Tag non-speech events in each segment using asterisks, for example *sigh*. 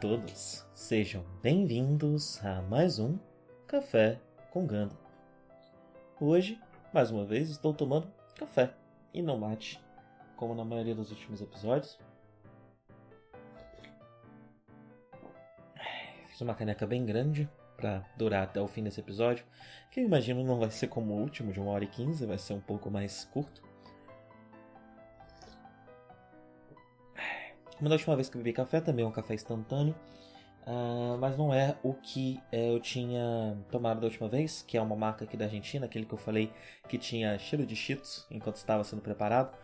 Todos, sejam bem-vindos a mais um Café com Ganda. Hoje, mais uma vez, estou tomando café e não mate, como na maioria dos últimos episódios. Fiz uma caneca bem grande para durar até o fim desse episódio, que eu imagino não vai ser como o último, de 1 hora e 15, vai ser um pouco mais curto. Como da última vez que eu bebi café, também é um café instantâneo. Uh, mas não é o que é, eu tinha tomado da última vez, que é uma marca aqui da Argentina, aquele que eu falei que tinha cheiro de cheetos enquanto estava sendo preparado.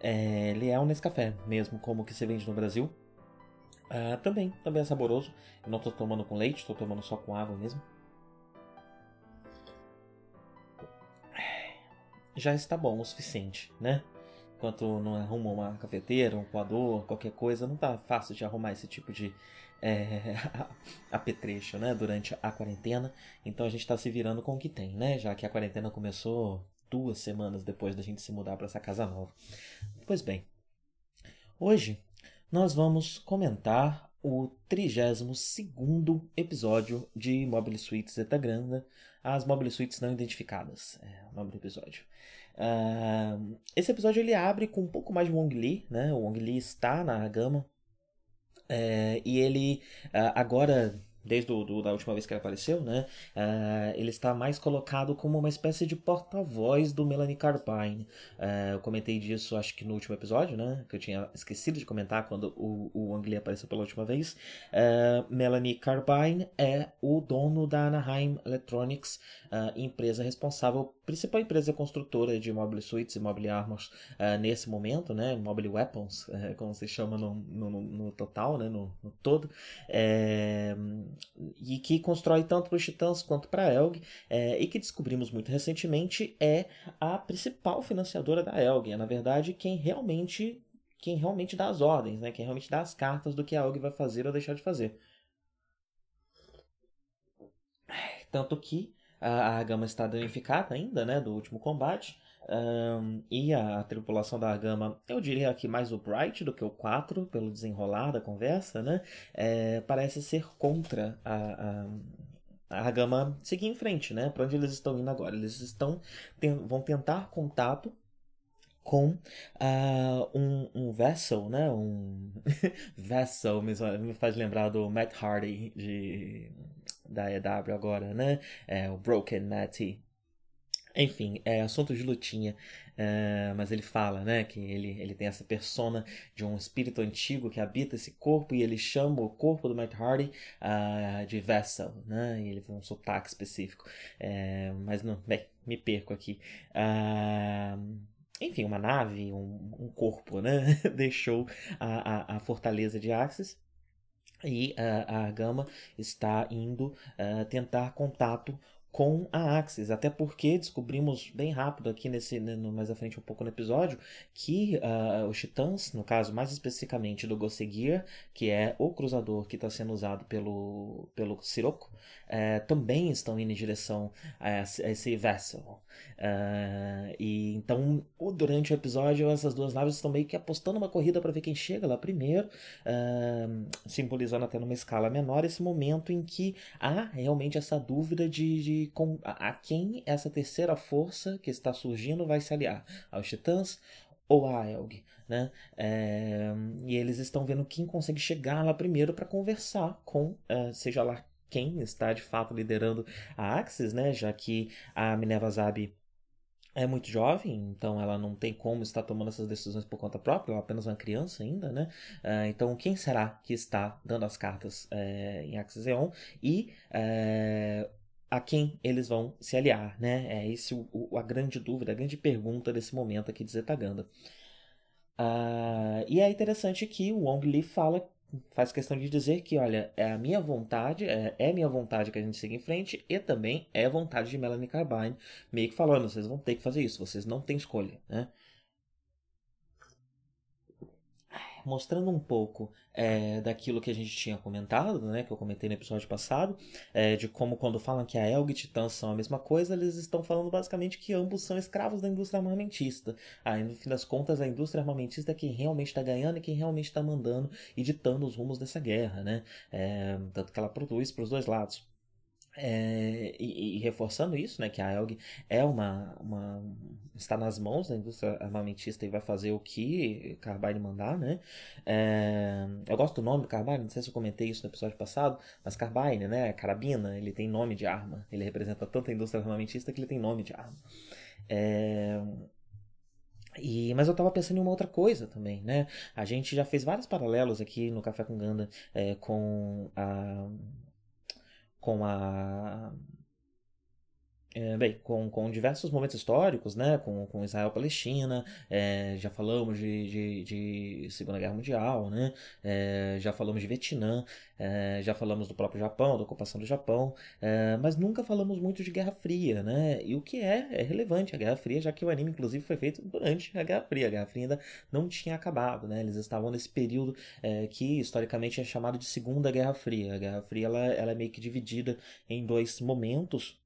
É, ele é um Nescafé, mesmo como que se vende no Brasil. Uh, também, também é saboroso. Eu não estou tomando com leite, estou tomando só com água mesmo. Já está bom o suficiente, né? Enquanto não arruma uma cafeteira, um coador, qualquer coisa, não tá fácil de arrumar esse tipo de *laughs* é, apetrecho, né, durante a quarentena. Então a gente está se virando com o que tem, né, já que a quarentena começou duas semanas depois da gente se mudar para essa casa nova. Pois bem, hoje nós vamos comentar o 32 episódio de Mobile Suites Zeta Granda, as Mobile Suites não identificadas, é o nome do episódio. Uh, esse episódio ele abre com um pouco mais de Wong Lee, né? O Wong Lee está na gama. É, e ele uh, agora desde o, do, da última vez que ele apareceu, né? Uh, ele está mais colocado como uma espécie de porta-voz do Melanie Carbine. Uh, eu comentei disso, acho que no último episódio, né? Que eu tinha esquecido de comentar quando o, o Ang Lee apareceu pela última vez. Uh, Melanie Carbine é o dono da Anaheim Electronics, empresa responsável, principal empresa construtora de mobile suites e mobile armors nesse momento, né? Mobile weapons, como se chama no, no, no, total, né? No, no todo. É, e que constrói tanto para os Titãs quanto para a Elg, é, e que descobrimos muito recentemente é a principal financiadora da Elg. É, na verdade, quem realmente quem realmente dá as ordens, né? quem realmente dá as cartas do que a Elg vai fazer ou deixar de fazer. Tanto que a, gama está danificada ainda, né, do último combate. Um, e a, tripulação da Gama, eu diria que mais o Bright do que o 4, pelo desenrolar da conversa, né? É, parece ser contra a, a, a Gama seguir em frente, né? Para onde eles estão indo agora? Eles estão vão tentar contato com uh, um, um vessel, né? Um *laughs* vessel me, me faz lembrar do Matt Hardy de da EW agora, né? É o Broken Matty enfim, é assunto de lutinha, uh, mas ele fala, né, que ele, ele tem essa persona de um espírito antigo que habita esse corpo e ele chama o corpo do Matt Hardy uh, de Vessel, né, e ele tem um sotaque específico, uh, mas não, bem, me perco aqui. enfim, uma nave, um, um corpo, né, *laughs* deixou a, a, a fortaleza de Axis e a Gama está indo tentar contato com a Axis, até porque descobrimos bem rápido aqui nesse né, no, mais à frente um pouco no episódio que uh, os Titãs, no caso mais especificamente do Gossegear, que é o cruzador que está sendo usado pelo pelo Sirocco, uh, também estão indo em direção a, a esse vessel. Uh, e então durante o episódio essas duas naves estão meio que apostando uma corrida para ver quem chega lá primeiro, simbolizando até numa escala menor esse momento em que há realmente essa dúvida de, de com, a, a quem essa terceira força que está surgindo vai se aliar? Aos Titãs ou a Elg? né? É, e eles estão vendo quem consegue chegar lá primeiro para conversar com, uh, seja lá quem está de fato liderando a Axis, né? Já que a Minerva Zabi é muito jovem, então ela não tem como estar tomando essas decisões por conta própria, ela é apenas uma criança ainda, né? Uh, então, quem será que está dando as cartas uh, em Axis Eon e uh, a quem eles vão se aliar, né? É esse o, o, a grande dúvida, a grande pergunta desse momento aqui de Zetaganda. e é interessante que o Wong Li fala faz questão de dizer que, olha, é a minha vontade, é, é minha vontade que a gente siga em frente e também é vontade de Melanie Carbine, meio que falando, vocês vão ter que fazer isso, vocês não têm escolha, né? Mostrando um pouco é, daquilo que a gente tinha comentado, né, que eu comentei no episódio passado, é, de como quando falam que a Elg e Titã são a mesma coisa, eles estão falando basicamente que ambos são escravos da indústria armamentista. Aí, no fim das contas, a indústria armamentista é quem realmente está ganhando e quem realmente está mandando e ditando os rumos dessa guerra, né? É, tanto que ela produz para os dois lados. É, e, e, reforçando isso, né, que a Elg é uma, uma, está nas mãos da indústria armamentista e vai fazer o que Carbine mandar, né? É, eu gosto do nome do Carbine, não sei se eu comentei isso no episódio passado, mas Carbine, né, carabina, ele tem nome de arma, ele representa tanto a indústria armamentista que ele tem nome de arma. É, e, mas eu estava pensando em uma outra coisa também, né? A gente já fez vários paralelos aqui no Café com Ganda é, com a com a é, bem, com, com diversos momentos históricos, né, com, com Israel-Palestina, é, já falamos de, de, de, Segunda Guerra Mundial, né, é, já falamos de Vietnã, é, já falamos do próprio Japão, da ocupação do Japão, é, mas nunca falamos muito de Guerra Fria, né, e o que é, é relevante a Guerra Fria, já que o anime, inclusive, foi feito durante a Guerra Fria, a Guerra Fria ainda não tinha acabado, né, eles estavam nesse período é, que, historicamente, é chamado de Segunda Guerra Fria, a Guerra Fria, ela, ela é meio que dividida em dois momentos,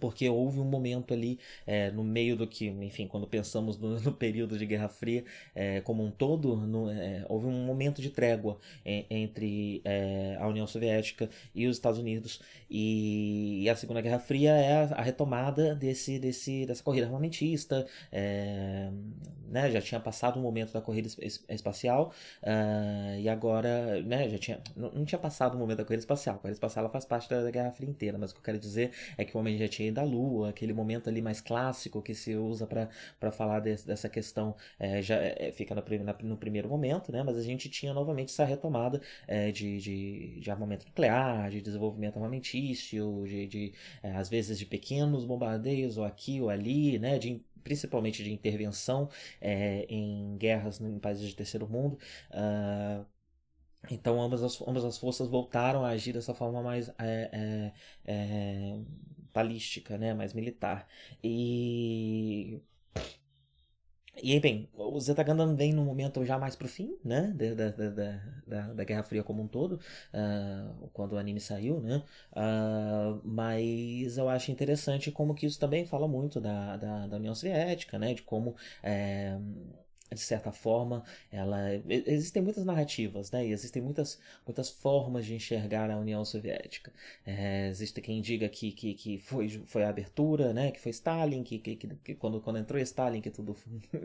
porque houve um momento ali é, no meio do que, enfim, quando pensamos no, no período de Guerra Fria é, como um todo, no, é, houve um momento de trégua entre é, a União Soviética e os Estados Unidos. E, e a Segunda Guerra Fria é a, a, retomada desse, desse, dessa corrida armamentista, é, né, já tinha passado o momento da corrida espacial uh, e agora, né, já tinha, não, não, tinha passado o momento da corrida espacial, a corrida espacial faz parte da, da Guerra Fria inteira, mas o que eu quero dizer é que o homem já tinha da Lua, aquele momento ali mais clássico que se usa para falar de, dessa questão, é, já é, fica no, na, no, primeiro momento, né? mas a gente tinha novamente essa retomada é, de, de, de, armamento nuclear, de desenvolvimento armamentício, de, de é, às vezes de pequenos bombardeios, ou aqui ou ali, né? de principalmente de intervenção é, em guerras em países de terceiro mundo. Uh, então ambas as, ambas as forças voltaram a agir dessa forma mais é, é, é, balística, né, mais militar. E e bem, o Zeta Gundam vem no momento já mais pro fim, né, da, da, da, da Guerra Fria como um todo, uh, quando o anime saiu, né, uh, mas eu acho interessante como que isso também fala muito da, da, da União Soviética, né, de como é, de certa forma, ela existem muitas narrativas, né? E existem muitas, muitas formas de enxergar a União Soviética. É, existe quem diga que, que, que foi, foi a abertura, né? Que foi Stalin, que, que, que quando, quando entrou Stalin que tudo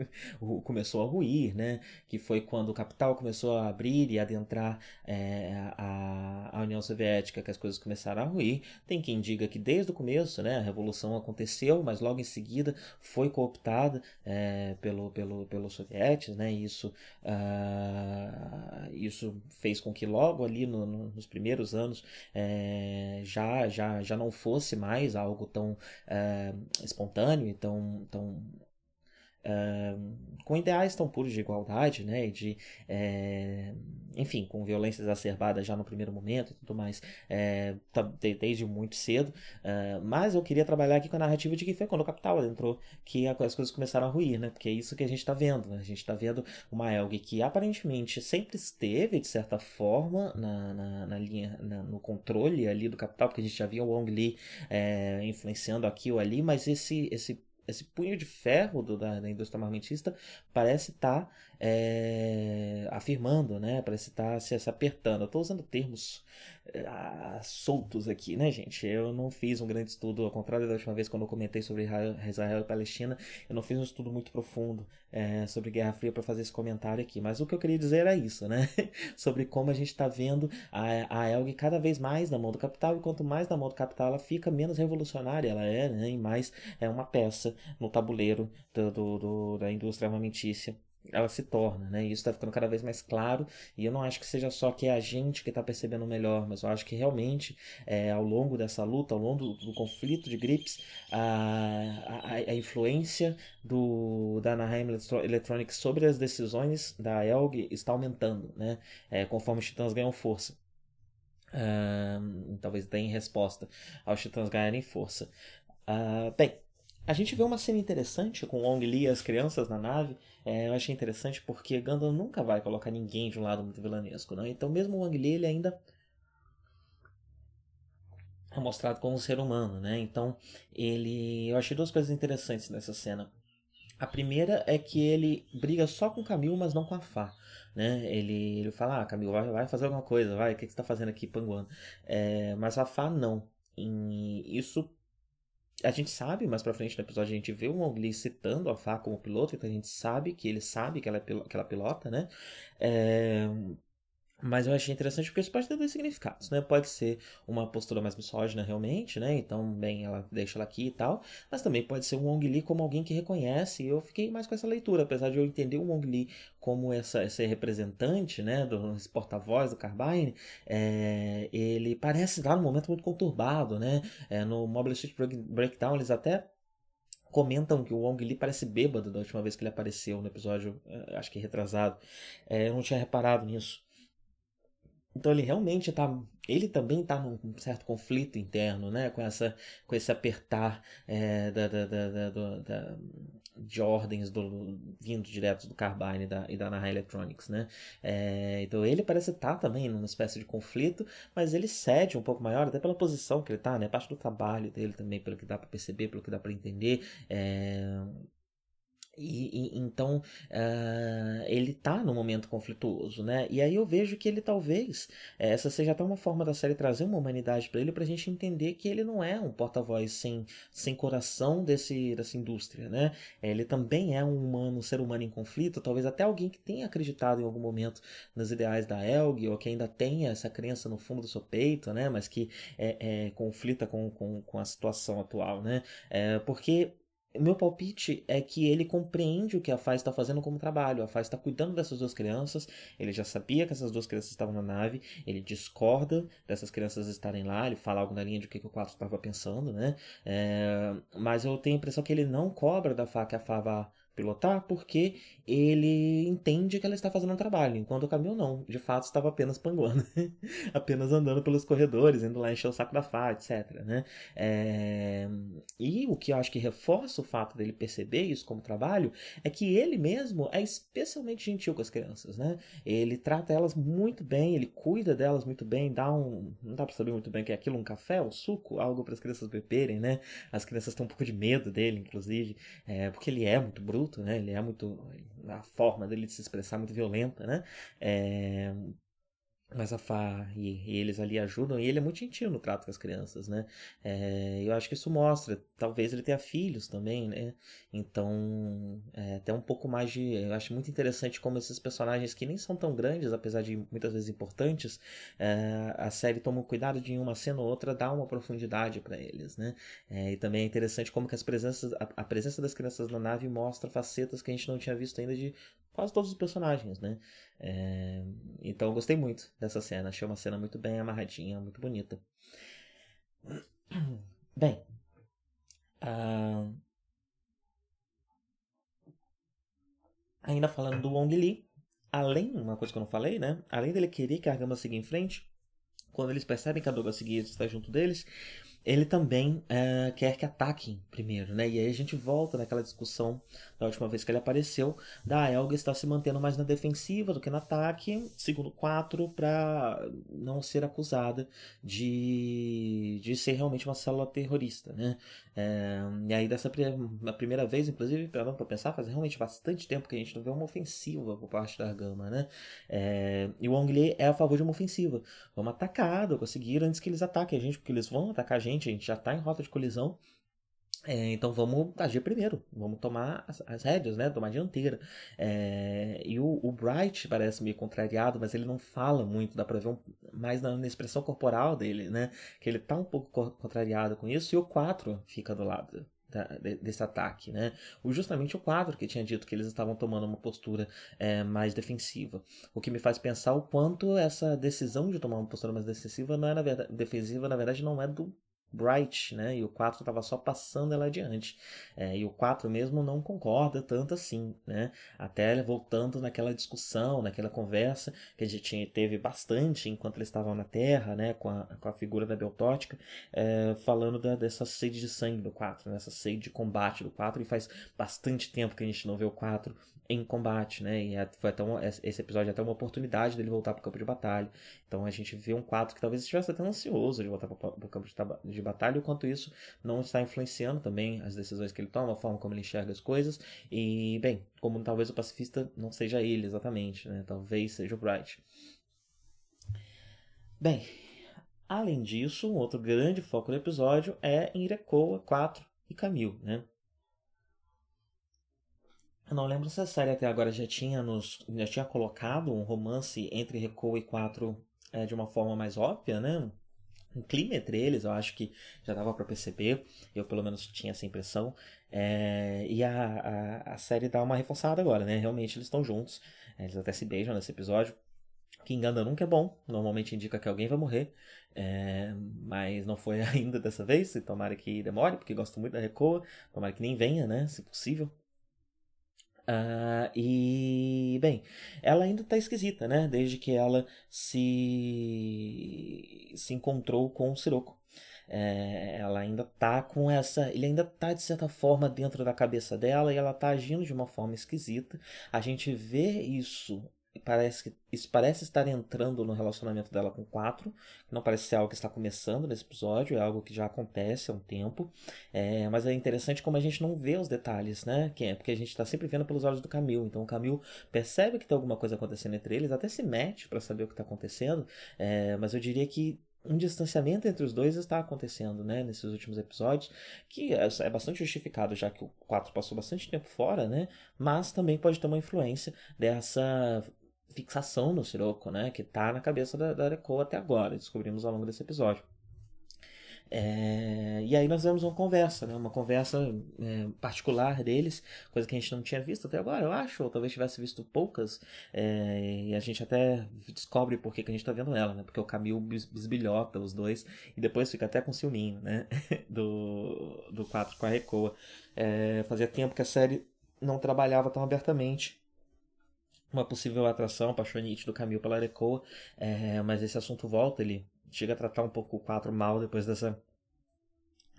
*laughs* começou a ruir, né? Que foi quando o capital começou a abrir e adentrar é, a, a União Soviética que as coisas começaram a ruir. Tem quem diga que desde o começo, né? A revolução aconteceu, mas logo em seguida foi cooptada é, pelo, pelo, pelo soviético né? Isso, uh, isso fez com que logo ali no, no, nos primeiros anos é, já, já, já não fosse mais algo tão uh, espontâneo e tão, tão com ideais tão puros de igualdade, né, e de, é, enfim, com violência exacerbada já no primeiro momento e tudo mais, é, desde muito cedo, uh, mas eu queria trabalhar aqui com a narrativa de que foi quando o Capital entrou que as coisas começaram a ruir, né, porque é isso que a gente está vendo, né? a gente está vendo uma Elg que aparentemente sempre esteve, de certa forma, na, na, na linha, na, no controle ali do Capital, porque a gente já via o Wong Li é, influenciando aqui ou ali, mas esse, esse esse punho de ferro do, da, da, indústria armamentista parece estar tá, é, afirmando, né? Parece estar tá se, se apertando. Eu estou usando termos uh, soltos aqui, né, gente? Eu não fiz um grande estudo, ao contrário da última vez quando eu comentei sobre Israel e Palestina, eu não fiz um estudo muito profundo é, sobre Guerra Fria para fazer esse comentário aqui. Mas o que eu queria dizer era isso, né? *laughs* sobre como a gente está vendo a, a Elg cada vez mais na mão do capital, e quanto mais na mão do capital ela fica, menos revolucionária ela é, né? E mais é uma peça no tabuleiro do, do, do da indústria armamentícia ela se torna, né? Isso está ficando cada vez mais claro. E eu não acho que seja só que é a gente que está percebendo melhor, mas eu acho que realmente, é, ao longo dessa luta, ao longo do, do conflito de grips, a, a, a, influência do, da Anaheim Electronics sobre as decisões da Elg está aumentando, né? É, conforme os titãs ganham força. Uh, talvez deem resposta aos titãs ganharem força. Uh, bem, a gente vê uma cena interessante com Wong Li e as crianças na nave. É, eu achei interessante porque Gundam nunca vai colocar ninguém de um lado muito vilanesco, né? Então mesmo o Wong Li ele ainda é mostrado como um ser humano, né? Então ele, eu achei duas coisas interessantes nessa cena. A primeira é que ele briga só com Camil, mas não com a Fá. Né? Ele, ele fala, ah, Camil, vai, vai fazer alguma coisa, vai, o que, que você está fazendo aqui, Panguano? É, mas a Fá não. E isso a gente sabe, mais pra frente no episódio, a gente vê o Mowgli citando a Fá como piloto, então a gente sabe que ele sabe que ela, é que ela pilota, né? É... Mas eu achei interessante porque isso pode ter dois significados, né? Pode ser uma postura mais misógina realmente, né? Então, bem, ela deixa ela aqui e tal. Mas também pode ser um Wong Li como alguém que reconhece. E eu fiquei mais com essa leitura, apesar de eu entender o Wong Li como essa, esse representante, né? Do porta-voz do Carbine. É, ele parece estar num momento muito conturbado, né? É, no Mobile Suit Breakdown eles até comentam que o Wong Li parece bêbado da última vez que ele apareceu no episódio, é, acho que retrasado. É, eu não tinha reparado nisso. Então ele realmente está, ele também está num certo conflito interno, né, com essa, com esse apertar é, da, da, da, da, de ordens do, vindo direto do Carbine e da, e da Naha Electronics, né. É, então ele parece estar tá também numa espécie de conflito, mas ele cede um pouco maior, até pela posição que ele está, né, parte do trabalho dele também, pelo que dá para perceber, pelo que dá para entender. É, e, e, então uh, ele tá num momento conflituoso, né? E aí eu vejo que ele talvez eh, essa seja até uma forma da série trazer uma humanidade para ele, pra gente entender que ele não é um porta-voz sem, sem coração desse, dessa indústria, né? Ele também é um humano, um ser humano em conflito, talvez até alguém que tenha acreditado em algum momento nos ideais da Elg, ou que ainda tenha essa crença no fundo do seu peito, né? Mas que é, é conflita com, com, com a situação atual, né? É, porque meu palpite é que ele compreende o que a Faz está fazendo como trabalho. A Faz está cuidando dessas duas crianças. Ele já sabia que essas duas crianças estavam na nave. Ele discorda dessas crianças estarem lá. Ele fala algo na linha de o que, que o 4 estava pensando, né? É... mas eu tenho a impressão que ele não cobra da Fá que a Fá vá pilotar porque ele entende que ela está fazendo um trabalho, enquanto o caminhão não, de fato estava apenas panguando, *laughs* apenas andando pelos corredores, indo lá encher o saco da Fá, etc. Né? É... E o que eu acho que reforça o fato dele perceber isso como trabalho é que ele mesmo é especialmente gentil com as crianças. Né? Ele trata elas muito bem, ele cuida delas muito bem, dá um. Não dá para saber muito bem o que é aquilo, um café, um suco, algo para as crianças beberem, né? As crianças têm um pouco de medo dele, inclusive, é... porque ele é muito bruto adulto, né? Ele é muito. A forma dele de se expressar é muito violenta, né? É, mas a Fá e, e, eles ali ajudam, e ele é muito gentil no trato com as crianças, né? É, eu acho que isso mostra, talvez ele tenha filhos também, né? Então, é, até um pouco mais de. Eu acho muito interessante como esses personagens que nem são tão grandes, apesar de muitas vezes importantes, é, a série toma cuidado de uma cena ou outra dar uma profundidade para eles, né? É, e também é interessante como que as presenças, a, a presença das crianças na nave mostra facetas que a gente não tinha visto ainda de quase todos os personagens, né? É, então eu gostei muito dessa cena, achei uma cena muito bem amarradinha, muito bonita. *clears throat* Bem, uh, ainda falando do Wong Li, além, uma coisa que eu não falei, né? Além dele querer que a Gama siga em frente, quando eles percebem que a Doga Seguia está junto deles, ele também é, quer que ataquem primeiro, né? E aí a gente volta naquela discussão da última vez que ele apareceu, da Elga estar se mantendo mais na defensiva do que no ataque, segundo 4, para não ser acusada de, de ser realmente uma célula terrorista, né? É, e aí dessa a primeira vez, inclusive, para pensar, faz realmente bastante tempo que a gente não vê uma ofensiva por parte da Gama, né? É, e o Wong é a favor de uma ofensiva. Vamos atacar, conseguir antes que eles ataquem a gente, porque eles vão atacar a gente, a gente já está em rota de colisão. É, então vamos agir primeiro, vamos tomar as, as rédeas, né? Tomar a dianteira. É, e o, o, Bright parece meio contrariado, mas ele não fala muito, dá pra ver um, mais na, na, expressão corporal dele, né? Que ele tá um pouco contrariado com isso, e o 4 fica do lado. Da, desse ataque, né? O, justamente o 4 que tinha dito que eles estavam tomando uma postura é, mais defensiva. O que me faz pensar o quanto essa decisão de tomar uma postura mais defensiva não é na verdade, defensiva, na verdade, não é do Bright, né? E o 4 estava só passando ela adiante. É, e o 4 mesmo não concorda tanto assim, né? Até voltando naquela discussão, naquela conversa que a gente teve bastante enquanto eles estavam na Terra, né? Com a, com a figura da Beltótica, é, falando da, dessa sede de sangue do 4, né? Essa sede de combate do 4. E faz bastante tempo que a gente não vê o 4 em combate, né? E é, foi até um, esse episódio é até uma oportunidade dele voltar para o campo de batalha. Então a gente vê um 4 que talvez estivesse até ansioso de voltar para o campo de, de batalha, enquanto isso não está influenciando também as decisões que ele toma, a forma como ele enxerga as coisas. E, bem, como talvez o pacifista não seja ele exatamente, né? Talvez seja o Bright. Bem, além disso, um outro grande foco do episódio é em Irekoa 4 e Camille, né? Eu não lembro se a série até agora já tinha nos já tinha colocado um romance entre Rekoa e 4 é, de uma forma mais óbvia, né? Um clima entre eles, eu acho que já dava para perceber. Eu pelo menos tinha essa impressão. É, e a, a, a, série dá uma reforçada agora, né? Realmente eles estão juntos. Eles até se beijam nesse episódio. Que engana nunca é bom. Normalmente indica que alguém vai morrer. É, mas não foi *laughs* ainda dessa vez. Tomara que demore, porque gosto muito da Recoa. Tomara que nem venha, né? Se possível. Uh, e, bem, ela ainda tá esquisita, né? Desde que ela se, se encontrou com o Sirocco. É, ela ainda tá com essa. Ele ainda tá, de certa forma, dentro da cabeça dela e ela tá agindo de uma forma esquisita. A gente vê isso parece que isso parece estar entrando no relacionamento dela com quatro, não parece ser algo que está começando nesse episódio, é algo que já acontece há um tempo, é, mas é interessante como a gente não vê os detalhes, né? É porque a gente está sempre vendo pelos olhos do Camil, então o Camil percebe que tem alguma coisa acontecendo entre eles, até se mete para saber o que está acontecendo, é, mas eu diria que um distanciamento entre os dois está acontecendo, né, nesses últimos episódios, que é, é bastante justificado, já que o 4 passou bastante tempo fora, né, mas também pode ter uma influência dessa fixação no Sirocco, né? Que tá na cabeça da, da Reco até agora, descobrimos ao longo desse episódio. É, e aí nós vemos uma conversa, né? uma conversa é, particular deles, coisa que a gente não tinha visto até agora, eu acho, ou talvez tivesse visto poucas, é, e a gente até descobre por que, que a gente está vendo ela, né? porque o Camil bisbilhota os dois, e depois fica até com ciúminho né? *laughs* do, do 4 com a Recoa. É, fazia tempo que a série não trabalhava tão abertamente uma possível atração apaixonite do Camille pela Arecoa, é, mas esse assunto volta, ele chega a tratar um pouco o 4 mal depois dessa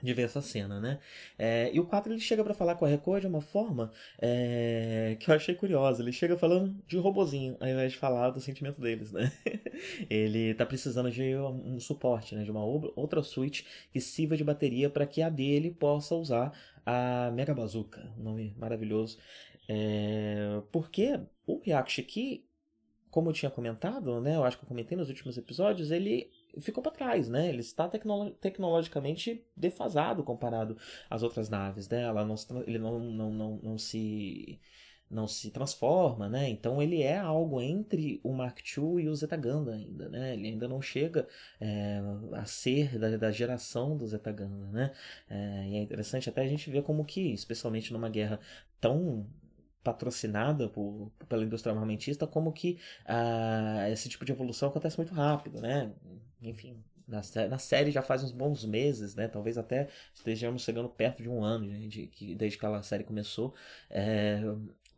de ver essa cena, né? É, e o 4 ele chega para falar com a Record de uma forma é, que eu achei curiosa. Ele chega falando de robozinho, ao invés de falar do sentimento deles, né? *laughs* ele tá precisando de um, suporte, né? De uma outra switch que sirva de bateria para que a dele possa usar a Mega Bazooka, um nome maravilhoso. É, porque o aqui, como eu tinha comentado, né, eu acho que eu comentei nos últimos episódios, ele ficou para trás, né? Ele está tecno tecnologicamente defasado comparado às outras naves, né? Ele não, não, não, não se não se transforma, né? Então ele é algo entre o Mark II e o Zetaganda ainda, né? Ele ainda não chega é, a ser da, da, geração do Zetaganda, né? É, e é interessante até a gente ver como que, especialmente numa guerra tão patrocinada por, pela indústria armamentista, como que ah, esse tipo de evolução acontece muito rápido, né? Enfim, na, na, série já faz uns bons meses, né? Talvez até estejamos chegando perto de um ano né? de, de, desde que a série começou. É,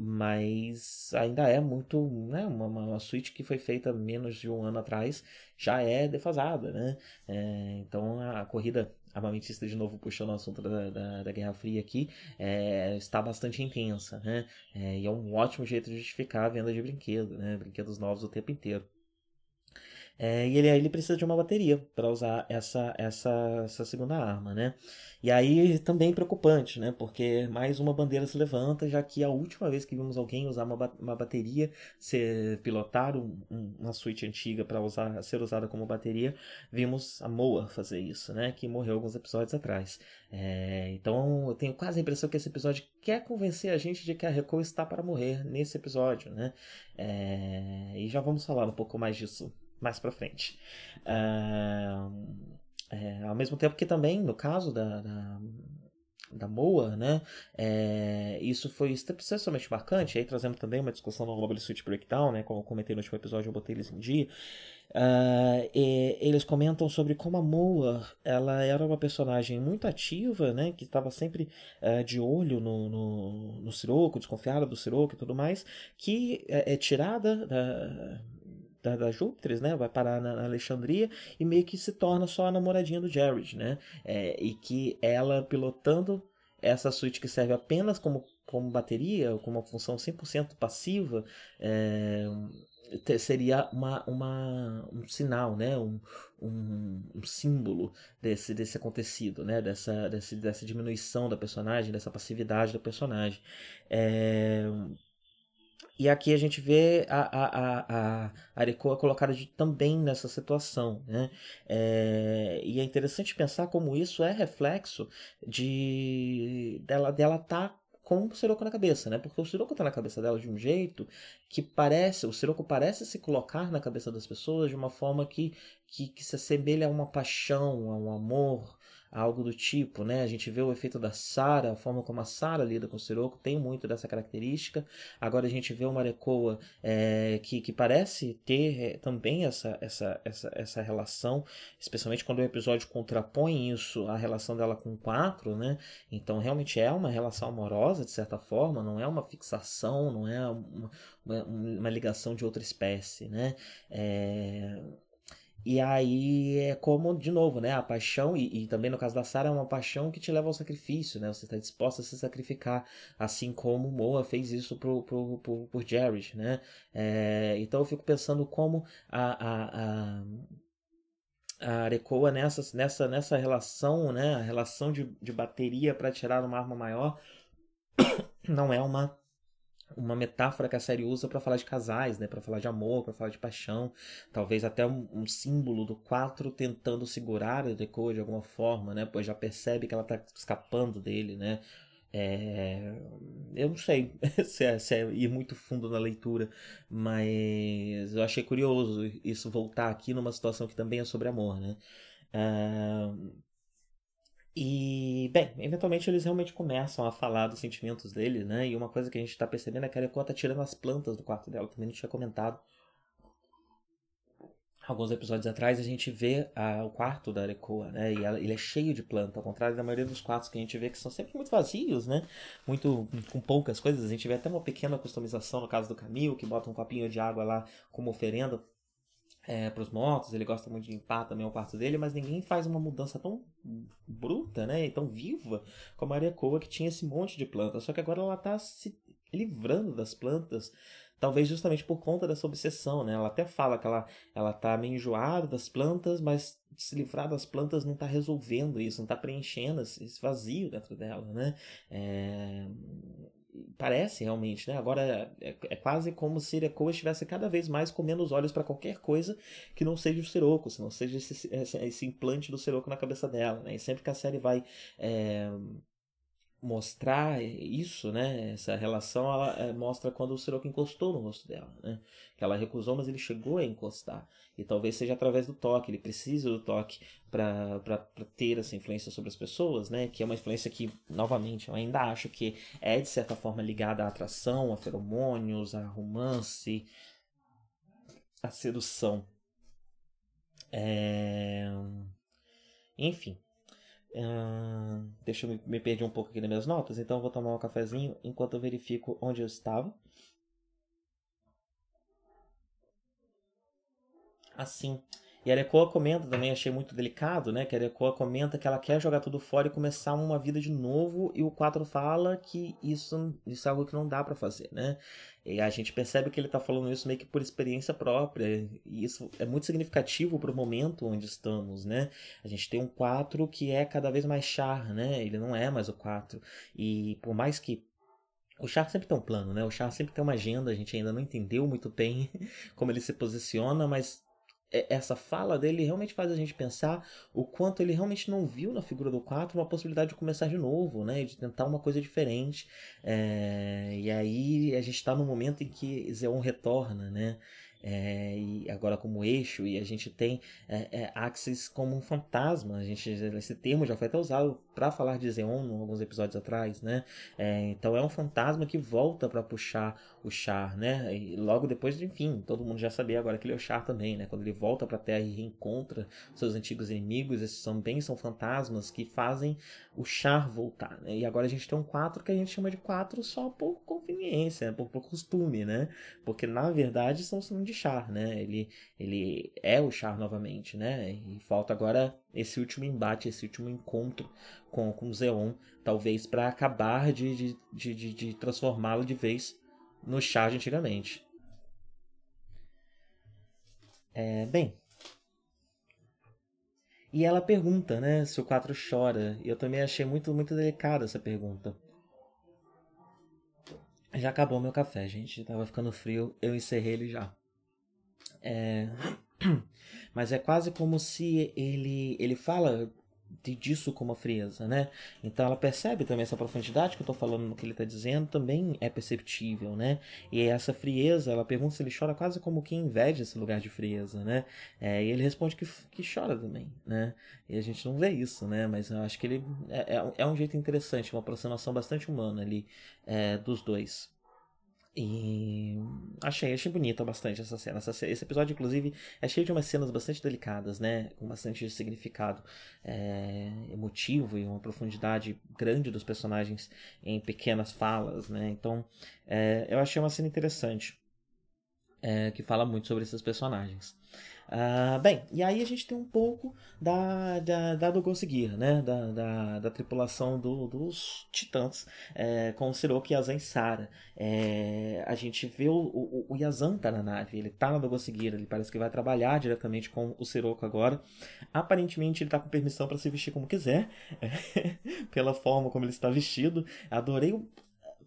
mas ainda é muito, né, uma, uma suíte que foi feita menos de um ano atrás já é defasada, né? É, então a corrida armamentista de novo puxando o assunto da, da, da Guerra Fria aqui, é, está bastante intensa, né? É, e é um ótimo jeito de justificar a venda de brinquedo, né? Brinquedos novos o tempo inteiro. É, e ele, ele precisa de uma bateria para usar essa, essa, essa segunda arma, né? E aí também preocupante, né? Porque mais uma bandeira se levanta, já que a última vez que vimos alguém usar uma, uma bateria, ser, pilotar um, um, uma Switch antiga para usar ser usada como bateria, vimos a Moa fazer isso, né? Que morreu alguns episódios atrás. É, então eu tenho quase a impressão que esse episódio quer convencer a gente de que a Reco está para morrer nesse episódio, né? É, e já vamos falar um pouco mais disso mais para frente. Uh, é, ao mesmo tempo que também, no caso da, da, da Moa, né, é, isso foi extremamente marcante, aí trazendo também uma discussão no Global Suite Breakdown, né, como eu comentei no último episódio, eu botei eles em dia, Uh, eles comentam sobre como a Moa ela era uma personagem muito ativa, né, que estava sempre uh, de olho no, no, no Siroco, desconfiada do Siroco e tudo mais, que é, é tirada da, da, da Júpiter, né? Vai parar na, na, Alexandria e meio que se torna só a namoradinha do Jared, né? É, e que ela pilotando essa suíte que serve apenas como, como bateria, com uma função 100% passiva, é, seria uma, uma, um sinal, né? um, um, um, símbolo desse, desse acontecido, né? dessa, desse, dessa diminuição da personagem, dessa passividade da personagem. É, e aqui a gente vê a, a, a, a Arecoa colocada de, também nessa situação. Né? É, e é interessante pensar como isso é reflexo de dela dela tá com o Siroco na cabeça, né? Porque o Siroco tá na cabeça dela de um jeito que parece, o Siroco parece se colocar na cabeça das pessoas de uma forma que, que, que se assemelha a uma paixão, a um amor, algo do tipo, né? A gente vê o efeito da Sara, a forma como a Sara lida com o Siroco tem muito dessa característica. Agora a gente vê uma Arecoa é, que, que parece ter é, também essa, essa, essa, essa relação, especialmente quando o episódio contrapõe isso à relação dela com o 4, né? Então realmente é uma relação amorosa, de certa forma, não é uma fixação, não é uma, uma, uma ligação de outra espécie, né? É e aí é como, de novo, né? A paixão, e, e também no caso da Sarah, é uma paixão que te leva ao sacrifício, né? Você está disposta a se sacrificar, assim como Moa fez isso pro, pro, pro, por Jared, né? É, então eu fico pensando como a, a, a a Arecoa nessa, nessa, nessa relação, né, a relação de, de bateria para tirar uma arma maior, *coughs* não é uma uma metáfora que a série usa para falar de casais, né, para falar de amor, para falar de paixão, talvez até um, um símbolo do 4 tentando segurar a Deco de alguma forma, né, pois já percebe que ela tá escapando dele, né. É... Eu não sei *laughs* se é, se é, ir muito fundo na leitura, mas eu achei curioso isso voltar aqui numa situação que também é sobre amor, né? Uh, e, bem, eventualmente eles realmente começam a falar dos sentimentos dele, né? E uma coisa que a gente tá percebendo é que a Areco tá tirando as plantas do quarto dela, também não tinha comentado. Alguns episódios atrás a gente vê a, o quarto da Arecoa, né? E ela, ele é cheio de planta, ao contrário da maioria dos quartos que a gente vê que são sempre muito vazios, né? Muito com poucas coisas. A gente vê até uma pequena customização no caso do Camil, que bota um copinho de água lá como oferenda é, para os mortos, ele gosta muito de limpar também o quarto dele, mas ninguém faz uma mudança tão bruta, né, e tão viva como a Maria Coa, que tinha esse monte de plantas. Só que agora ela está se livrando das plantas, talvez justamente por conta dessa obsessão, né? Ela até fala que ela, ela tá meio enjoada das plantas, mas se livrar das plantas não está resolvendo isso, não está preenchendo esse vazio dentro dela, né? É parece realmente, né? Agora é, é quase como se Irekoa estivesse cada vez mais comendo os olhos para qualquer coisa que não seja o Siroco, se não seja esse, esse, implante do Siroco na cabeça dela, né? E sempre que a série vai é, mostrar isso, né? Essa relação ela é, mostra quando o Siroco encostou no rosto dela, né? Que ela recusou, mas ele chegou a encostar. E talvez seja através do toque, ele precisa do toque para ter essa influência sobre as pessoas, né? Que é uma influência que, novamente, eu ainda acho que é de certa forma ligada à atração, a feromônios, a romance, a sedução. É... Enfim, Uh, deixa eu me, me perder um pouco aqui nas minhas notas, então eu vou tomar um cafezinho enquanto eu verifico onde eu estava. Assim. E a Erekoa comenta também, achei muito delicado, né? Que a Erekoa comenta que ela quer jogar tudo fora e começar uma vida de novo, e o 4 fala que isso, isso é algo que não dá para fazer, né? E a gente percebe que ele tá falando isso meio que por experiência própria, e isso é muito significativo pro momento onde estamos, né? A gente tem um 4 que é cada vez mais char, né? Ele não é mais o 4. E por mais que o Char sempre tem um plano, né? O Char sempre tem uma agenda, a gente ainda não entendeu muito bem *laughs* como ele se posiciona, mas essa fala dele realmente faz a gente pensar o quanto ele realmente não viu na figura do 4 uma possibilidade de começar de novo, né? De tentar uma coisa diferente. É... E aí a gente está no momento em que Zeon retorna, né? É, e agora como eixo, e a gente tem é, é, Axis como um fantasma. A gente, esse termo já foi até usado para falar de Zeon em alguns episódios atrás, né? É, então é um fantasma que volta para puxar o Char, né? E logo depois, enfim, todo mundo já sabia agora que ele é o Char também, né? Quando ele volta para a Terra e reencontra seus antigos inimigos, esses também são fantasmas que fazem o Char voltar, né? E agora a gente tem um 4 que a gente chama de 4 só por conveniência, por, por costume, né? Porque na verdade são de Char, né? Ele, ele é o Char novamente, né? E falta agora esse último embate, esse último encontro com, com Zeon, talvez para acabar de, de, de, de, de transformá-lo de vez no Char de antigamente. É, bem. E ela pergunta, né, se o 4 chora. E eu também achei muito, muito delicada essa pergunta. Já acabou meu café, gente. Tava ficando frio, eu encerrei ele já. É... *clears throat* Mas é quase como se ele, ele fala disso com uma frieza, né? Então ela percebe também essa profundidade que eu tô falando no que ele tá dizendo, também é perceptível, né? E essa frieza, ela pergunta se ele chora quase como quem inveja esse lugar de frieza, né? É, e ele responde que, que chora também, né? E a gente não vê isso, né? Mas eu acho que ele é, é, é um jeito interessante, uma aproximação bastante humana ali é, dos dois. E achei, achei bonita bastante essa cena. Essa, esse episódio, inclusive, é cheio de umas cenas bastante delicadas, né? Com bastante significado é, emotivo e uma profundidade grande dos personagens em pequenas falas, né? Então, é, eu achei uma cena interessante é, que fala muito sobre esses personagens. Uh, bem, e aí a gente tem um pouco da, da, da do Gear, né? Da, da, da tripulação do, dos Titãs é, com o Siroku, Yazan e Sara. É, a gente vê o, o, o Yazan tá na nave, ele tá na do Gear, ele parece que vai trabalhar diretamente com o Siroku agora. Aparentemente ele tá com permissão para se vestir como quiser, *laughs* pela forma como ele está vestido. Adorei o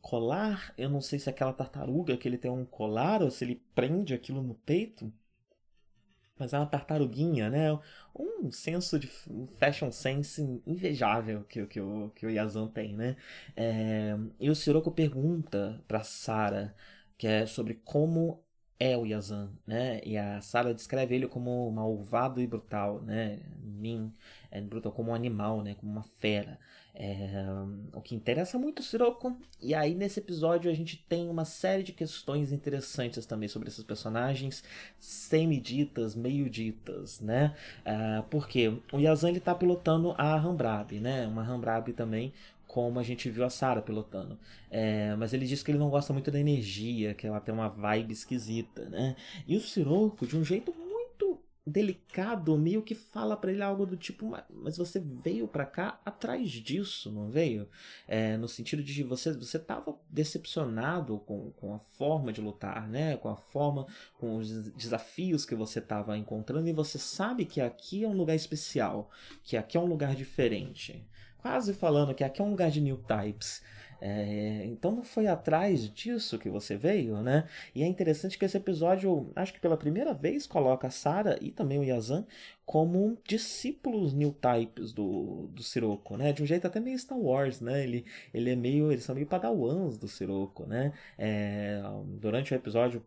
colar, eu não sei se é aquela tartaruga que ele tem um colar ou se ele prende aquilo no peito mas é uma tartaruguinha, né? Um senso de fashion sense invejável que, que, o, que o Yazan tem, né? É, e o Siroko pergunta pra Sara que é sobre como é o Yazan, né? E a Sara descreve ele como malvado e brutal, né? Min, brutal como um animal, né? Como uma fera. É, o que interessa muito o Sirocco. E aí nesse episódio a gente tem uma série de questões interessantes também sobre esses personagens semi-ditas, meio-ditas, né? É, porque o Yazan ele tá pilotando a Hambrab, né? Uma Hambrab também como a gente viu a Sarah pilotando. É, mas ele diz que ele não gosta muito da energia, que ela tem uma vibe esquisita, né? E o Sirocco, de um jeito delicado, meio que fala para ele algo do tipo, mas você veio para cá atrás disso, não veio? É, no sentido de você você estava decepcionado com, com a forma de lutar, né? Com a forma, com os desafios que você estava encontrando e você sabe que aqui é um lugar especial, que aqui é um lugar diferente. Quase falando que aqui é um lugar de new types. É, então não foi atrás disso que você veio, né? E é interessante que esse episódio, acho que pela primeira vez, coloca a Sarah e também o Yazan como discípulos new types do, do Sirocco, né? De um jeito até meio Star Wars, né? Ele, ele é meio, eles são meio padawans do Sirocco, né? É, durante o episódio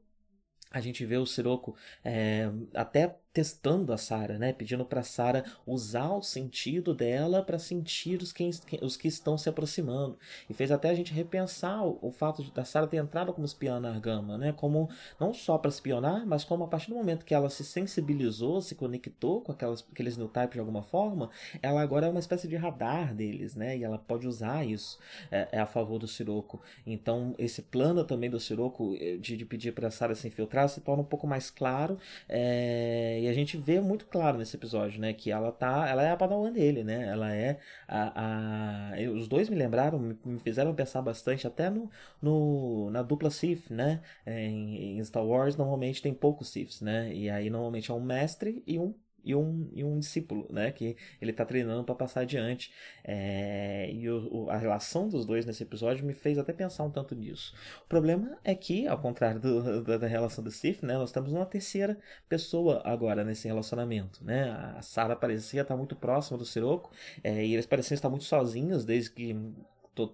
a gente vê o Sirocco é, até testando a Sara, né? Pedindo para Sara usar o sentido dela para sentir os que, os que estão se aproximando. E fez até a gente repensar o, o fato de da Sara ter entrado como espiã na Argama, né? Como não só para espionar, mas como a partir do momento que ela se sensibilizou, se conectou com aquelas, aqueles new types de alguma forma, ela agora é uma espécie de radar deles, né? E ela pode usar isso é, é a favor do Siroco. Então, esse plano também do Siroco eh, de, de pedir para Sara se infiltrar se torna um pouco mais claro. É, e a gente vê muito claro nesse episódio, né? Que ela tá. Ela é a padawan dele, né? Ela é a. a... Os dois me lembraram, me fizeram pensar bastante, até no, no na dupla Sith, né? Em, em Star Wars normalmente tem poucos Siths, né? E aí normalmente é um mestre e um e um, e um discípulo, né? Que ele está treinando para passar adiante. É, e o, o, a relação dos dois nesse episódio me fez até pensar um tanto nisso. O problema é que, ao contrário do, *laughs* da, da, relação do Sif, né? Nós temos uma terceira pessoa agora nesse relacionamento, né? A Sarah parecia estar muito próxima do Sirocco é, e eles pareciam estar muito sozinhos desde que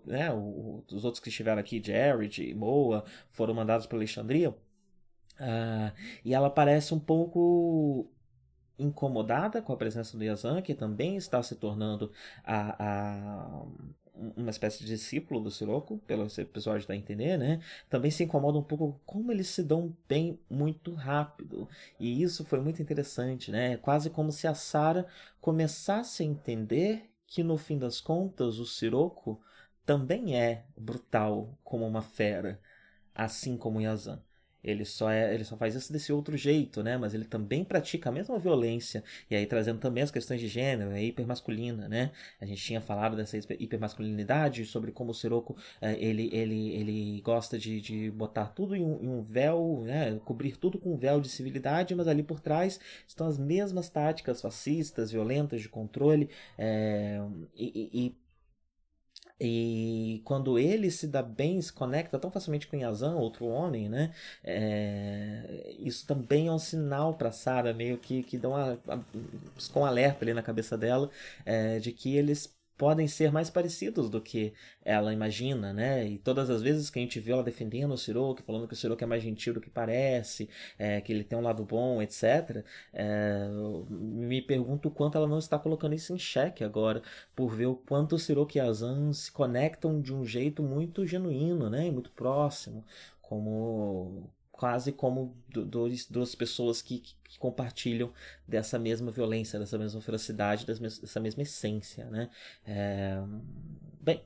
né, o, os outros que estiveram aqui, Jared e Moa, foram mandados para Alexandria. Uh, e ela parece um pouco incomodada com a presença do Yazan, que também está se tornando a, a uma espécie de discípulo do Sirocco, pelo episódio da entender, né? Também se incomoda um pouco como eles se dão bem muito rápido. E isso foi muito interessante, né? Quase como se a Sara começasse a entender que no fim das contas o Sirocco também é brutal como uma fera, assim como Yazan. Ele só, é, ele só faz isso desse outro jeito, né? Mas ele também pratica a mesma violência. E aí trazendo também as questões de gênero, é hipermasculina, né? A gente tinha falado dessa hipermasculinidade, sobre como o Sirocco, é, ele, ele, ele gosta de, de botar tudo em um, em um, véu, né? Cobrir tudo com um véu de civilidade, mas ali por trás estão as mesmas táticas fascistas, violentas, de controle. É, e, e e quando ele se dá bem, se conecta tão facilmente com Yazan, outro homem, né? É, isso também é um sinal para Sara, meio que, que dá uma, com um alerta ali na cabeça dela é, de que eles podem ser mais parecidos do que ela imagina, né? E todas as vezes que a gente vê ela defendendo o Siroki, falando que o Siroki é mais gentil do que parece, é, que ele tem um lado bom, etc., é, me pergunto o quanto ela não está colocando isso em xeque agora, por ver o quanto o Siroki e a Zan se conectam de um jeito muito genuíno, né? E muito próximo, como quase como dois, duas pessoas que, que, compartilham dessa mesma violência, dessa mesma ferocidade, dessa mesma essência, né? É... Bem,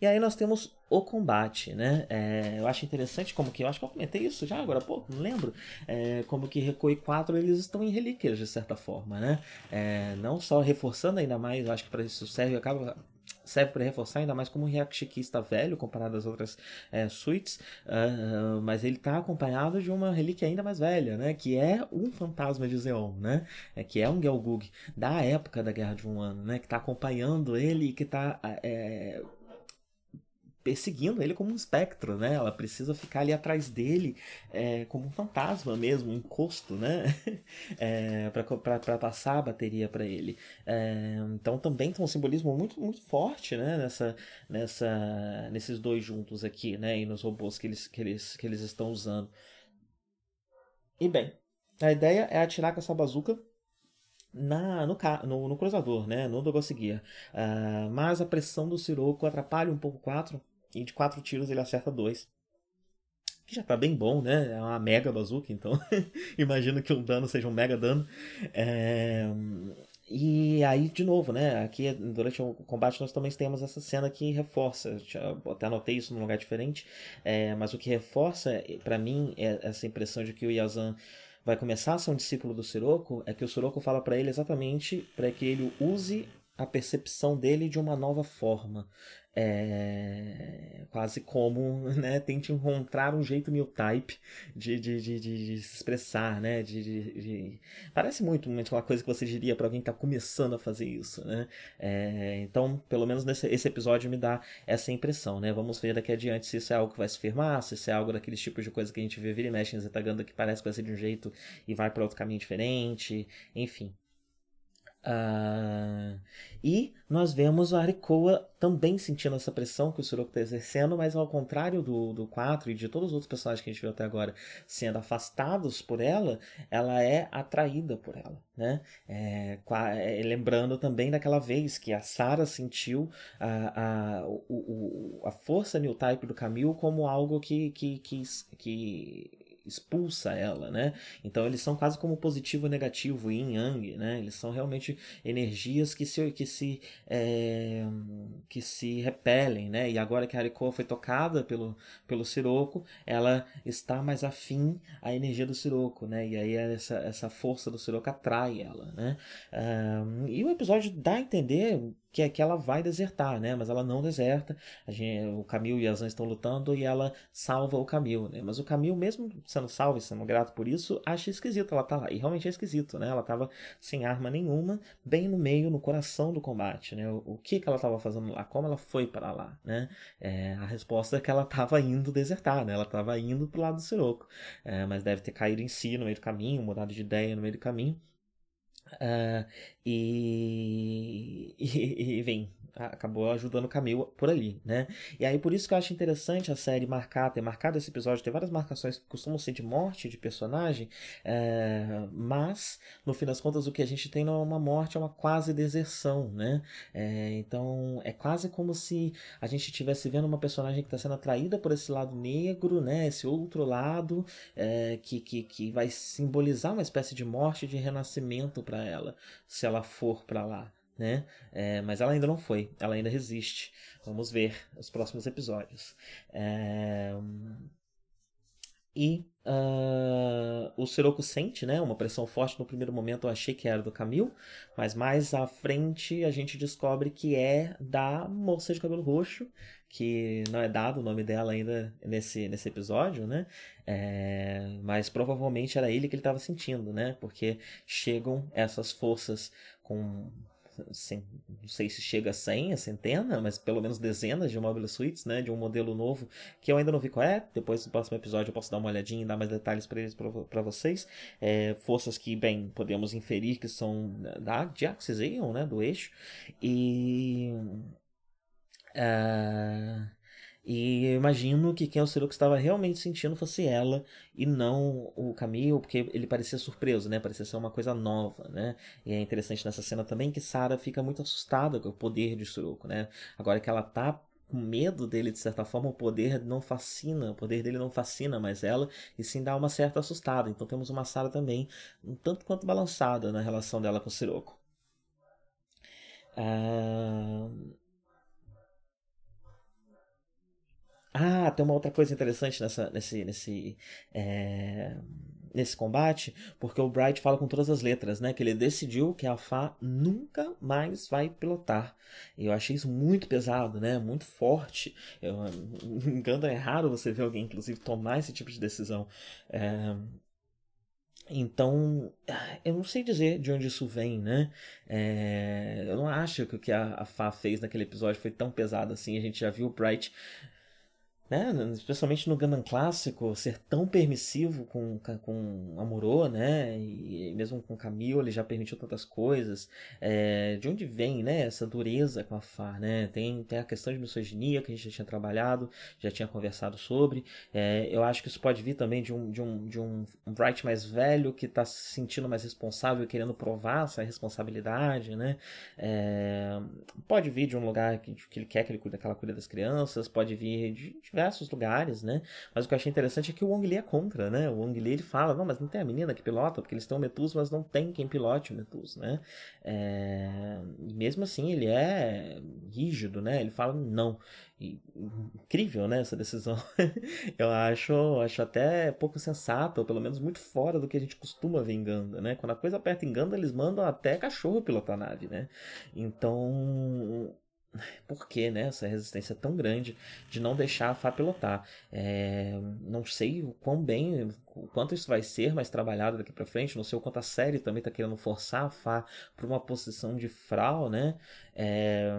e aí nós temos o combate, né? É, eu acho interessante como que. Eu acho que eu comentei isso já agora há pouco, não lembro. É, como que Recoi 4 eles estão em relíquias, de certa forma, né? É, não só reforçando ainda mais, acho que para isso serve, acaba serve para reforçar ainda mais como o Hyakshiki está velho comparado às outras é, suítes, uh, mas ele está acompanhado de uma relíquia ainda mais velha, né, que é um fantasma de Zeon, né, é, que é um Gelgug da época da Guerra de um Ano, né, que está acompanhando ele e que está é, perseguindo ele como um espectro, né? Ela precisa ficar ali atrás dele é, como um fantasma mesmo, um encosto, né? *laughs* é, para passar a bateria para ele. É, então também tem um simbolismo muito, muito forte, né? Nessa, nessa, nesses dois juntos aqui, né? E nos robôs que eles, que eles, que eles estão usando. E bem, a ideia é atirar com essa bazuca na, no, no, no cruzador, né? No Dogoseguir. Uh, ah, mas a pressão do Siroco atrapalha um pouco o 4 e de quatro tiros ele acerta dois. Que já tá bem bom, né? É uma mega bazooka, então *laughs* imagino que um dano seja um mega dano. É... E aí, de novo, né? Aqui durante o combate nós também temos essa cena que reforça. Eu até anotei isso num lugar diferente, é... mas o que reforça para mim é essa impressão de que o Yazan vai começar a ser um discípulo do Sirocco é que o Sirocco fala para ele exatamente para que ele use a percepção dele de uma nova forma. É, quase como *laughs* né, tente encontrar um jeito new type de, de, de, de, se expressar, né? De, de, Parece muito uma coisa que você diria para alguém que está começando a fazer isso, né? É, então, pelo menos nesse esse episódio me dá essa impressão, né? Vamos ver daqui adiante se isso é algo que vai se firmar, se isso é algo daqueles tipos de coisa que a gente vê vira e mexe em Zetaganda que parece que vai ser de um jeito e vai para outro caminho diferente, enfim. Uh, e nós vemos a Arikoa também sentindo essa pressão que o Suroku está exercendo, mas ao contrário do, do 4 e de todos os outros personagens que a gente viu até agora sendo afastados por ela, ela é atraída por ela. Né? É, é, lembrando também daquela vez que a Sarah sentiu a, a, o, o, a força new type do Camille como algo que, que, que, que expulsa ela, né? Então eles são quase como positivo e negativo, yin yang, né? Eles são realmente energias que se que se é, que se repelem, né? E agora que a Hariko foi tocada pelo pelo Siroco, ela está mais afim à energia do Siroco, né? E aí essa, essa força do Siroco atrai ela, né? Um, e o episódio dá a entender que é que ela vai desertar, né? Mas ela não deserta. A gente, o Camil e a Zan estão lutando e ela salva o Camil, né? Mas o Camil, mesmo sendo salvo e sendo grato por isso, acha esquisito ela tá lá. E realmente é esquisito, né? Ela tava sem arma nenhuma, bem no meio, no coração do combate, né? O, o que que ela tava fazendo lá? Como ela foi para lá, né? É, a resposta é que ela tava indo desertar, né? Ela tava indo pro lado do Siroco. É, mas deve ter caído em si no meio do caminho, mudado de ideia no meio do caminho. Uh, *laughs* e, e, e, vem, acabou ajudando o Camil por ali, né? E aí por isso que eu acho interessante a série marcar, ter marcado esse episódio, ter várias marcações que costumam ser de morte de personagem, é, mas no fim das contas o que a gente tem não é uma morte, é uma quase deserção, né? É, então é quase como se a gente estivesse vendo uma personagem que está sendo atraída por esse lado negro, né? Esse outro lado é, que, que, que vai simbolizar uma espécie de morte, de renascimento para ela, se ela for para lá né? É, mas ela ainda não foi, ela ainda resiste. Vamos ver os próximos episódios. É... E uh, o Siroco sente, né? Uma pressão forte no primeiro momento eu achei que era do Camil, mas mais à frente a gente descobre que é da moça de cabelo roxo, que não é dado o nome dela ainda nesse, nesse episódio, né? É, mas provavelmente era ele que ele estava sentindo, né? Porque chegam essas forças com não sei se chega a 100, a centena, mas pelo menos dezenas de mobile suites, né, de um modelo novo que eu ainda não vi qual é. Depois no próximo episódio eu posso dar uma olhadinha e dar mais detalhes para eles para vocês. É, forças que, bem, podemos inferir que são da de Axis Aeon, né, do eixo. E uh, e eu imagino que quem o Siroco estava realmente sentindo fosse ela e não o Camille, porque ele parecia surpreso, né? Parecia ser uma coisa nova, né? E é interessante nessa cena também que Sarah fica muito assustada com o poder de Siroco, né? Agora que ela tá com medo dele, de certa forma, o poder não fascina, o poder dele não fascina mais ela, e sim dá uma certa assustada. Então temos uma Sarah também um tanto quanto balançada na relação dela com o Siroco. Ah... Ah, tem uma outra coisa interessante nessa, nesse, nesse, é, nesse combate, porque o Bright fala com todas as letras, né? Que ele decidiu que a Fá nunca mais vai pilotar. E eu achei isso muito pesado, né? Muito forte. Eu, *laughs* engano, é raro você ver alguém, inclusive, tomar esse tipo de decisão. É, então, eu não sei dizer de onde isso vem, né? É, eu não acho que o que a, a Fá fez naquele episódio foi tão pesado assim. A gente já viu o Bright né, especialmente no Gundam clássico, ser tão permissivo com, com Amuro, né, e mesmo com Camille ele já permitiu tantas coisas. É, de onde vem, né, essa dureza com a Far, né? Tem, tem a questão de misoginia que a gente já tinha trabalhado, já tinha conversado sobre. É, eu acho que isso pode vir também de um, de um, de um, Bright mais velho que está se sentindo mais responsável, querendo provar essa responsabilidade, né? É, pode vir de um lugar que, que ele quer que ele cuide, que ela cuida das crianças, pode vir de, de diversos lugares, né? Mas o que eu achei interessante é que o Wong Lee é contra, né? O Wong Lee ele fala, não, mas não tem a menina que pilota, porque eles têm o Metus, mas não tem quem pilote o Metus, né? É... E mesmo assim ele é rígido, né? Ele fala não. E, incrível, né, essa decisão. *laughs* eu acho, acho até pouco sensato, ou pelo menos muito fora do que a gente costuma ver em Ganda, né? Quando a coisa aperta em Ganda, eles mandam até cachorro pilotar a nave, né? Então, *laughs* por que né, essa resistência tão grande de não deixar a Fá pilotar? É, não sei o quão bem, o quanto isso vai ser mais trabalhado daqui para frente, não sei o quanto a série também está querendo forçar a Fá para uma posição de Frau, né? É,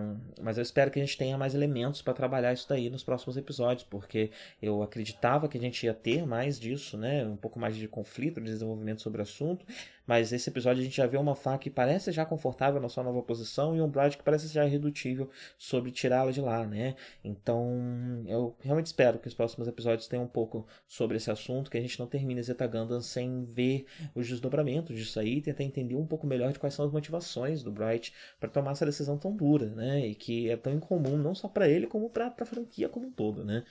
mas eu espero que a gente tenha mais elementos para trabalhar isso daí nos próximos episódios, porque eu acreditava que a gente ia ter mais disso, né? Um pouco mais de conflito, de desenvolvimento sobre o assunto, mas esse episódio a gente já vê uma Fá que parece já confortável na sua nova posição e um Brad que parece já irredutível sobre tirá-la de lá, né? Então, eu realmente espero que os próximos episódios tenham um pouco sobre esse assunto, que a gente não termine Zeta Gundam sem ver os desdobramentos disso aí, e tentar entender um pouco melhor de quais são as motivações do Bright para tomar essa decisão tão dura, né? E que é tão incomum não só para ele como para a franquia como um todo, né?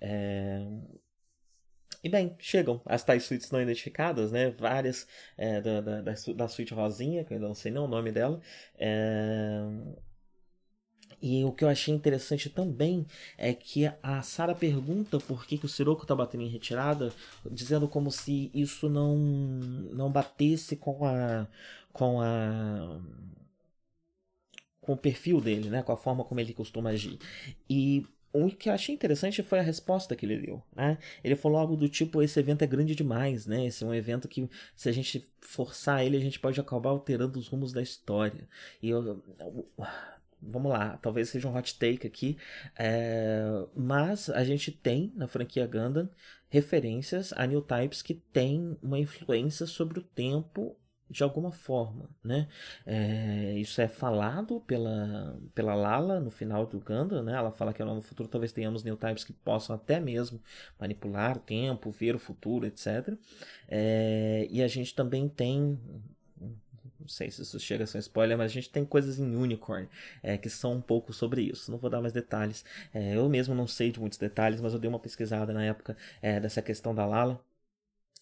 É... E bem, chegam as tais suítes não identificadas, né? Várias é, da, da, da, da suíte rosinha, que eu ainda não sei nem o nome dela. É... E o que eu achei interessante também é que a Sara pergunta por que, que o Siroco tá batendo em retirada, dizendo como se isso não não batesse com a com a com o perfil dele, né, com a forma como ele costuma agir. E o que eu achei interessante foi a resposta que ele deu, né? Ele falou algo do tipo: esse evento é grande demais, né? Esse é um evento que, se a gente forçar ele, a gente pode acabar alterando os rumos da história. E eu, vamos lá, talvez seja um hot take aqui, é, mas a gente tem na franquia Gundam referências a new types que têm uma influência sobre o tempo de alguma forma, né? É, isso é falado pela, pela Lala no final do Gundam, né? Ela fala que no futuro talvez tenhamos new types que possam até mesmo manipular o tempo, ver o futuro, etc. É, e a gente também tem não sei se isso chega a ser um spoiler, mas a gente tem coisas em Unicorn é, que são um pouco sobre isso. Não vou dar mais detalhes. É, eu mesmo não sei de muitos detalhes, mas eu dei uma pesquisada na época é, dessa questão da Lala.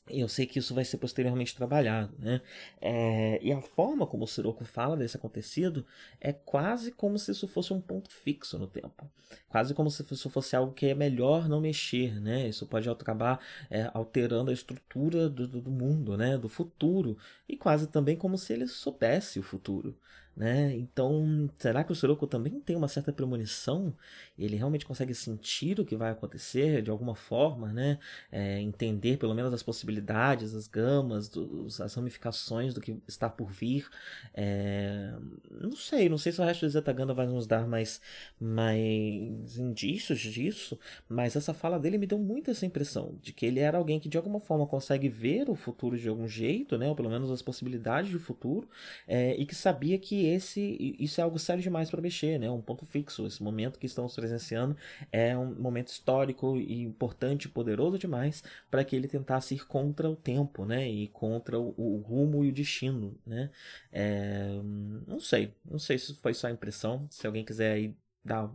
Eu sei que isso vai ser posteriormente trabalhado, né? É, e a forma como o Sirocco fala desse acontecido é quase como se isso fosse um ponto fixo no tempo. Quase como se isso fosse algo que é melhor não mexer, né? Isso pode acabar é, alterando a estrutura do, do mundo, né? Do futuro. E quase também como se ele soubesse o futuro. Né? Então, será que o Sirocco também tem uma certa premonição? Ele realmente consegue sentir o que vai acontecer de alguma forma, né? É, entender pelo menos as possibilidades, as gamas, dos, as ramificações do que está por vir. É, não sei, não sei se o resto do Zetaganda vai nos dar mais, mais indícios disso, mas essa fala dele me deu muito essa impressão de que ele era alguém que de alguma forma consegue ver o futuro de algum jeito, né? Ou pelo menos as possibilidades do futuro, é, e que sabia que esse isso é algo sério demais para mexer, né? Um ponto fixo. Esse momento que estamos presenciando é um momento histórico e importante, poderoso demais para que ele tentasse ir contra o tempo, né? E contra o, o rumo e o destino, né? É, não sei, não sei se foi só impressão. Se alguém quiser aí dar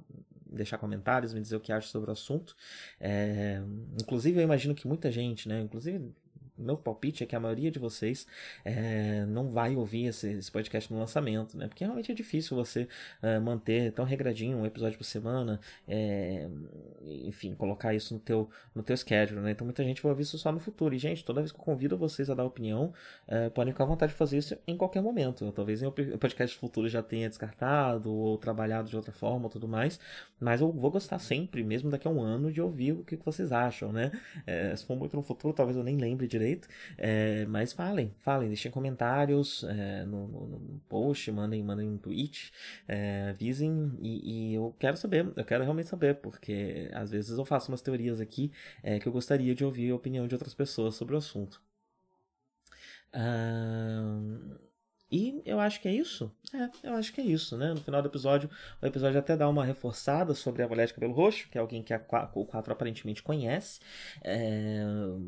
deixar comentários, me dizer o que acha sobre o assunto. É, inclusive, eu imagino que muita gente, né? Inclusive meu palpite é que a maioria de vocês é, não vai ouvir esse, esse, podcast no lançamento, né? Porque realmente é difícil você é, manter tão regradinho um episódio por semana, é, enfim, colocar isso no teu, no teu schedule, né? Então muita gente vai ouvir isso só no futuro. E, gente, toda vez que eu convido vocês a dar opinião, podem ficar à vontade de fazer isso em qualquer momento. Talvez o podcast futuro já tenha descartado ou trabalhado de outra forma tudo mais, mas eu vou gostar sempre, mesmo daqui a um ano, de ouvir o que vocês acham, né? se for muito no futuro, talvez eu nem lembre direito jeito. É, mas falem, falem, deixem comentários é, no, no, no, post, mandem, mandem um tweet, é, avisem e, e, eu quero saber, eu quero realmente saber, porque às vezes eu faço umas teorias aqui que eu gostaria de ouvir a opinião de outras pessoas sobre o assunto. Ah, e eu acho que é isso. É, eu acho que é isso, né? No final do episódio, o episódio até dá uma reforçada sobre a mulher de cabelo roxo, que é alguém que a, o 4 aparentemente conhece, é,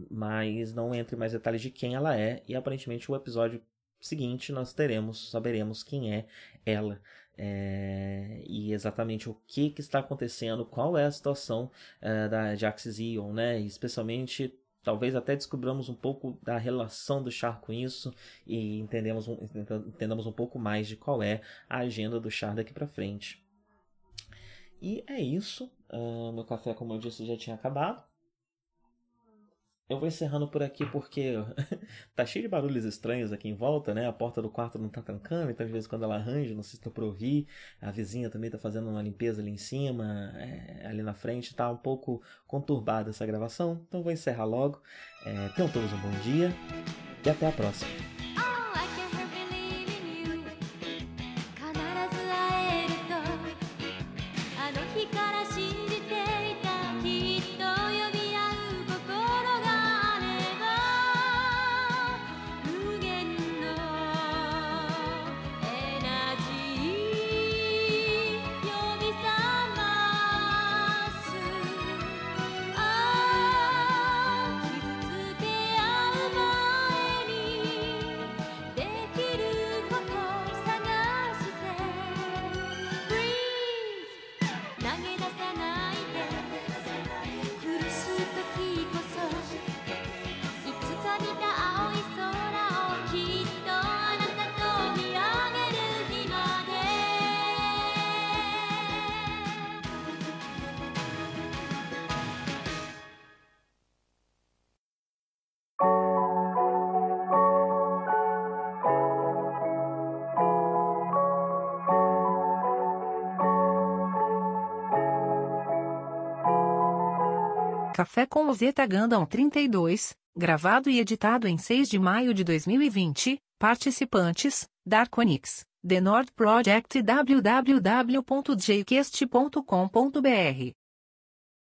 mas não entra em mais detalhes de quem ela é. E aparentemente o episódio seguinte nós teremos, saberemos quem é ela. É, e exatamente o que, que está acontecendo, qual é a situação é, da Jax Zion, né? Especialmente talvez até descobramos um pouco da relação do Char com isso e entendemos um, entendamos um pouco mais de qual é a agenda do Char daqui para frente. E é isso. Uh, meu café, como eu disse, já tinha acabado. Eu vou encerrando por aqui porque *laughs* tá cheio de barulhos estranhos aqui em volta, né? A porta do quarto não tá trancando, então às vezes quando ela arranja, não sei se tá pra ouvir. A vizinha também tá fazendo uma limpeza ali em cima, é, ali na frente. Tá um pouco conturbada essa gravação, então vou encerrar logo. É, tenham todos um bom dia e até a próxima. Café com Ozeta Gundam 32, gravado e editado em 6 de maio de 2020. Participantes: Darkonix, The Nord Project e www.jquest.com.br.